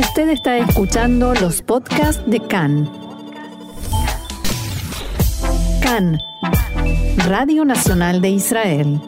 Usted está escuchando los podcasts de CAN. CAN, Radio Nacional de Israel.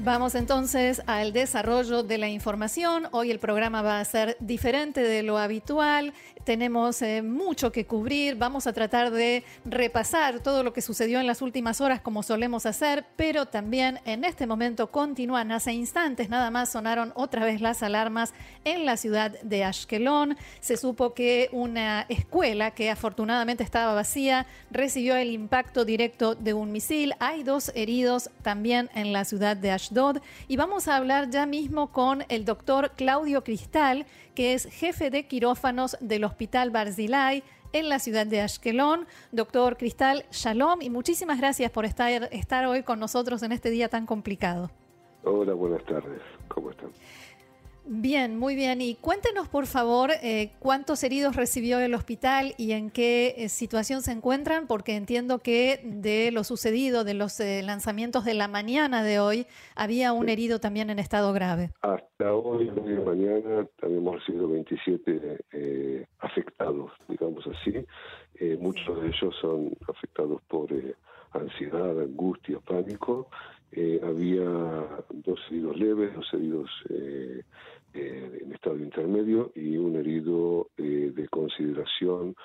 Vamos entonces al desarrollo de la información. Hoy el programa va a ser diferente de lo habitual. Tenemos eh, mucho que cubrir. Vamos a tratar de repasar todo lo que sucedió en las últimas horas como solemos hacer, pero también en este momento continúan. Hace instantes nada más sonaron otra vez las alarmas en la ciudad de Ashkelon. Se supo que una escuela que afortunadamente estaba vacía recibió el impacto directo de un misil. Hay dos heridos también en la ciudad de Ashdod. Y vamos a hablar ya mismo con el doctor Claudio Cristal, que es jefe de quirófanos del Hospital Barzilai en la ciudad de Ashkelon. Doctor Cristal, shalom y muchísimas gracias por estar, estar hoy con nosotros en este día tan complicado. Hola, buenas tardes. ¿Cómo están? Bien, muy bien. Y cuéntenos, por favor, eh, cuántos heridos recibió el hospital y en qué eh, situación se encuentran, porque entiendo que de lo sucedido, de los eh, lanzamientos de la mañana de hoy, había un herido también en estado grave. Hasta hoy, hoy de mañana, hemos recibido 27 afectados, digamos así. muchos de ellos son afectados por ansiedad, angustia, pánico. Había dos heridos leves, dos heridos eh, en estado intermedio y un herido eh, de consideración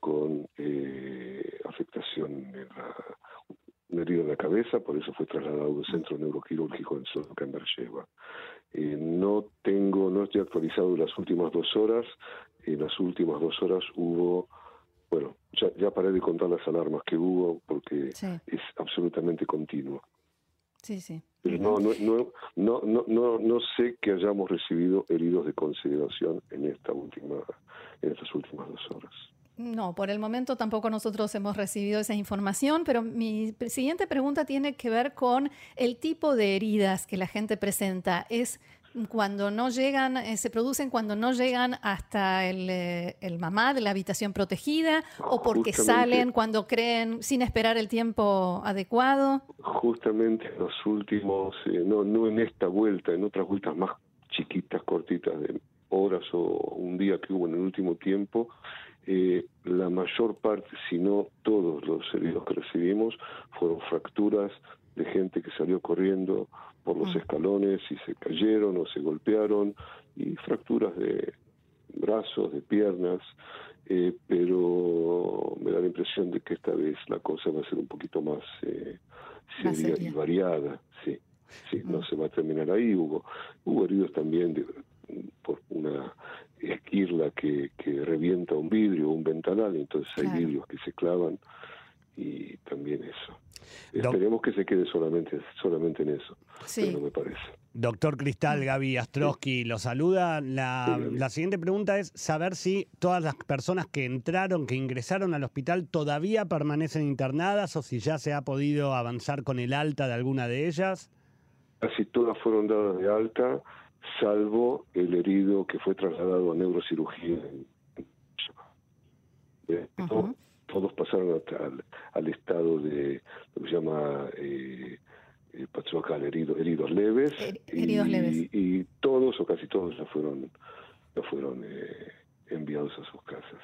con eh, afectación en la, un herido en la cabeza, por eso fue trasladado al centro neuroquirúrgico en Soloca, en no tengo, no estoy actualizado las últimas dos horas. En las últimas dos horas hubo, bueno, ya, ya paré de contar las alarmas que hubo porque es absolutamente continuo. Sí, sí. No, no, no, no, no, no, sé que hayamos recibido heridos de consideración en esta última, en estas últimas dos horas. No, por el momento tampoco nosotros hemos recibido esa información, pero mi siguiente pregunta tiene que ver con el tipo de heridas que la gente presenta. ¿Es cuando no llegan, eh, se producen cuando no llegan hasta el, eh, el mamá de la habitación protegida o porque salen cuando creen sin esperar el tiempo adecuado? Justamente en los últimos, eh, no, no en esta vuelta, en otras vueltas más chiquitas, cortitas, de horas o un día que hubo en el último tiempo, la mayor parte, si no todos los heridos que recibimos, fueron fracturas de gente que salió corriendo por los mm. escalones y se cayeron o se golpearon y fracturas de brazos, de piernas, eh, pero me da la impresión de que esta vez la cosa va a ser un poquito más eh, seria y variada, sí, sí, no mm. se va a terminar ahí, hubo, hubo heridos también de, por una esquirla que, que revienta un vidrio, un ventanal, entonces hay vidrios que se clavan y también eso. Esperemos que se quede solamente, solamente en eso, sí. no me parece. Doctor Cristal, Gaby Astrosky lo saluda. La, la, siguiente pregunta es saber si todas las personas que entraron, que ingresaron al hospital, todavía permanecen internadas o si ya se ha podido avanzar con el alta de alguna de ellas. Casi todas fueron dadas de alta, salvo el herido que fue trasladado a neurocirugía todos pasaron al, estado de lo que se llama eh, eh herido, heridos leves. heridos y, leves. Y todos o casi todos ya fueron, ya fueron eh, enviados a sus casas.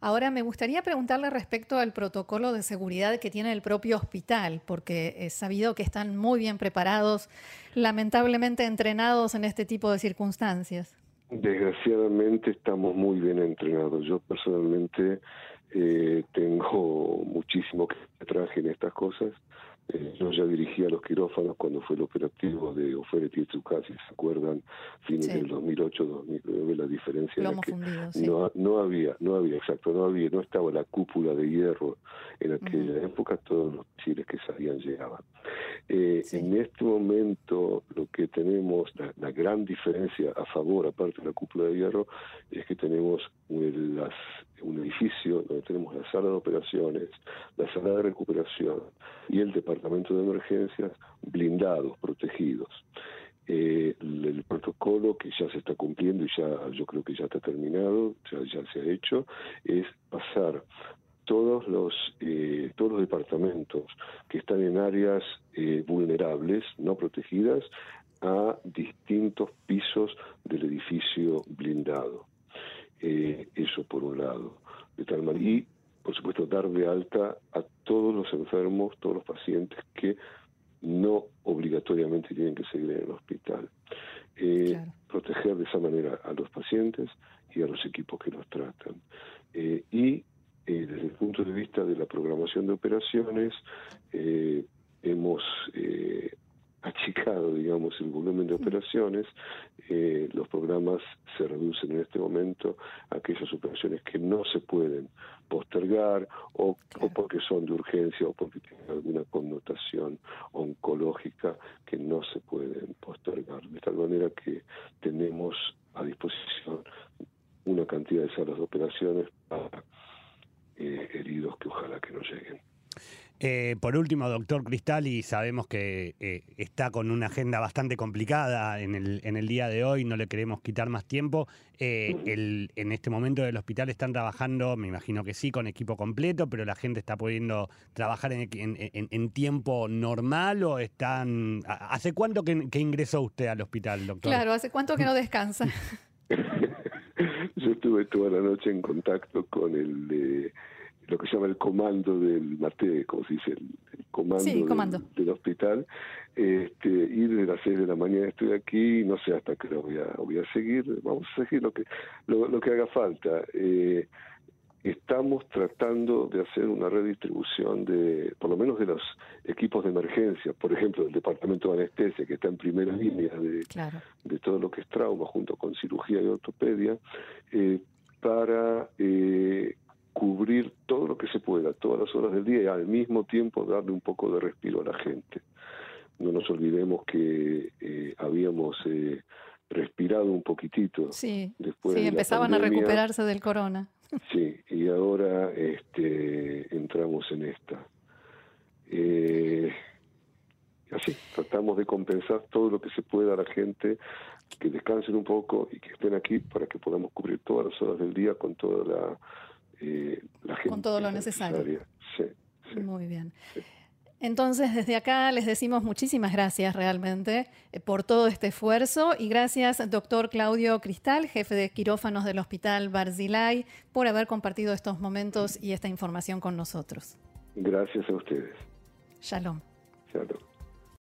Ahora me gustaría preguntarle respecto al protocolo de seguridad que tiene el propio hospital, porque he sabido que están muy bien preparados, lamentablemente entrenados en este tipo de circunstancias. Desgraciadamente estamos muy bien entrenados. Yo personalmente eh, tengo muchísimo que traje en estas cosas. Eh, yo ya dirigía los quirófanos cuando fue el operativo de Ofere Tietzuka, si se acuerdan, fines del 2008, 2009, la diferencia era que no, no había, no había, exacto, no había, no estaba la cúpula de hierro en aquella época, todos los chiles que salían llegaban. Eh, en este momento lo que tenemos, la, gran diferencia a favor, aparte de la cúpula de hierro, es que tenemos las, un edificio donde tenemos la sala de operaciones, la sala de recuperación y el departamento de emergencias blindados, protegidos. Eh, el, protocolo que ya se está cumpliendo y ya yo creo que ya está terminado, ya, ya se ha hecho, es pasar todos los eh, todos los departamentos que están en áreas eh, vulnerables, no protegidas, a distintos pisos del edificio blindado. Eh, eso por un lado. De tal manera, y, por supuesto, dar de alta a todos los enfermos, todos los pacientes que no obligatoriamente tienen que seguir en el hospital. Eh, proteger de esa manera a los pacientes y a los equipos que los tratan. Eh, y desde el punto de vista de la programación de operaciones, hemos achicado, digamos, el volumen de operaciones, eh, los programas se reducen en este momento a aquellas operaciones que no se pueden postergar o, o, porque son de urgencia o porque tienen alguna connotación oncológica que no se pueden postergar. De tal manera que tenemos a disposición una cantidad de salas de operaciones para eh, heridos que ojalá que no lleguen. Eh, por último, doctor Cristal, y sabemos que eh, está con una agenda bastante complicada en el, en el día de hoy, no le queremos quitar más tiempo. Eh, el, en este momento del hospital están trabajando, me imagino que sí, con equipo completo, pero la gente está pudiendo trabajar en, en, tiempo normal o están... ¿Hace cuánto que, ingresó usted al hospital, doctor? Claro, ¿hace cuánto que no descansa? Yo estuve toda la noche en contacto con el lo que se llama el comando del MATE, como se dice, el, comando, Del, hospital. Este, y desde las 6 de la mañana estoy aquí, no sé hasta qué hora voy a, voy a seguir, vamos a seguir lo que, lo, que haga falta. Eh, estamos tratando de hacer una redistribución de, por lo menos de los equipos de emergencia, por ejemplo, del departamento de anestesia, que está en primera línea de, de todo lo que es trauma, junto con cirugía y ortopedia, eh, para eh, cubrir todo lo que se pueda, todas las horas del día y al mismo tiempo darle un poco de respiro a la gente. No nos olvidemos que eh, habíamos eh, respirado un poquitito. Sí, después sí empezaban a recuperarse del corona. Sí, y ahora este, entramos en esta. Eh, así, tratamos de compensar todo lo que se pueda a la gente, que descansen un poco y que estén aquí para que podamos cubrir todas las horas del día con toda la eh, Con todo lo necesario. Muy bien. Entonces, desde acá les decimos muchísimas gracias realmente eh, por todo este esfuerzo y gracias, doctor Claudio Cristal, jefe de quirófanos del Hospital Barzilay, por haber compartido estos momentos y esta información con nosotros. Gracias a ustedes. Shalom. Shalom.